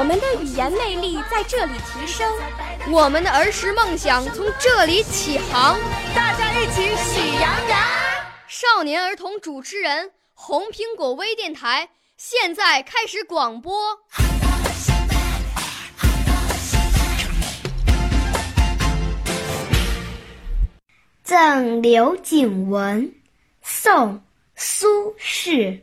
我们的语言魅力在这里提升，我们的儿时梦想从这里起航。大家一起喜羊羊。少年儿童主持人，红苹果微电台现在开始广播。赠刘景文，宋·苏轼。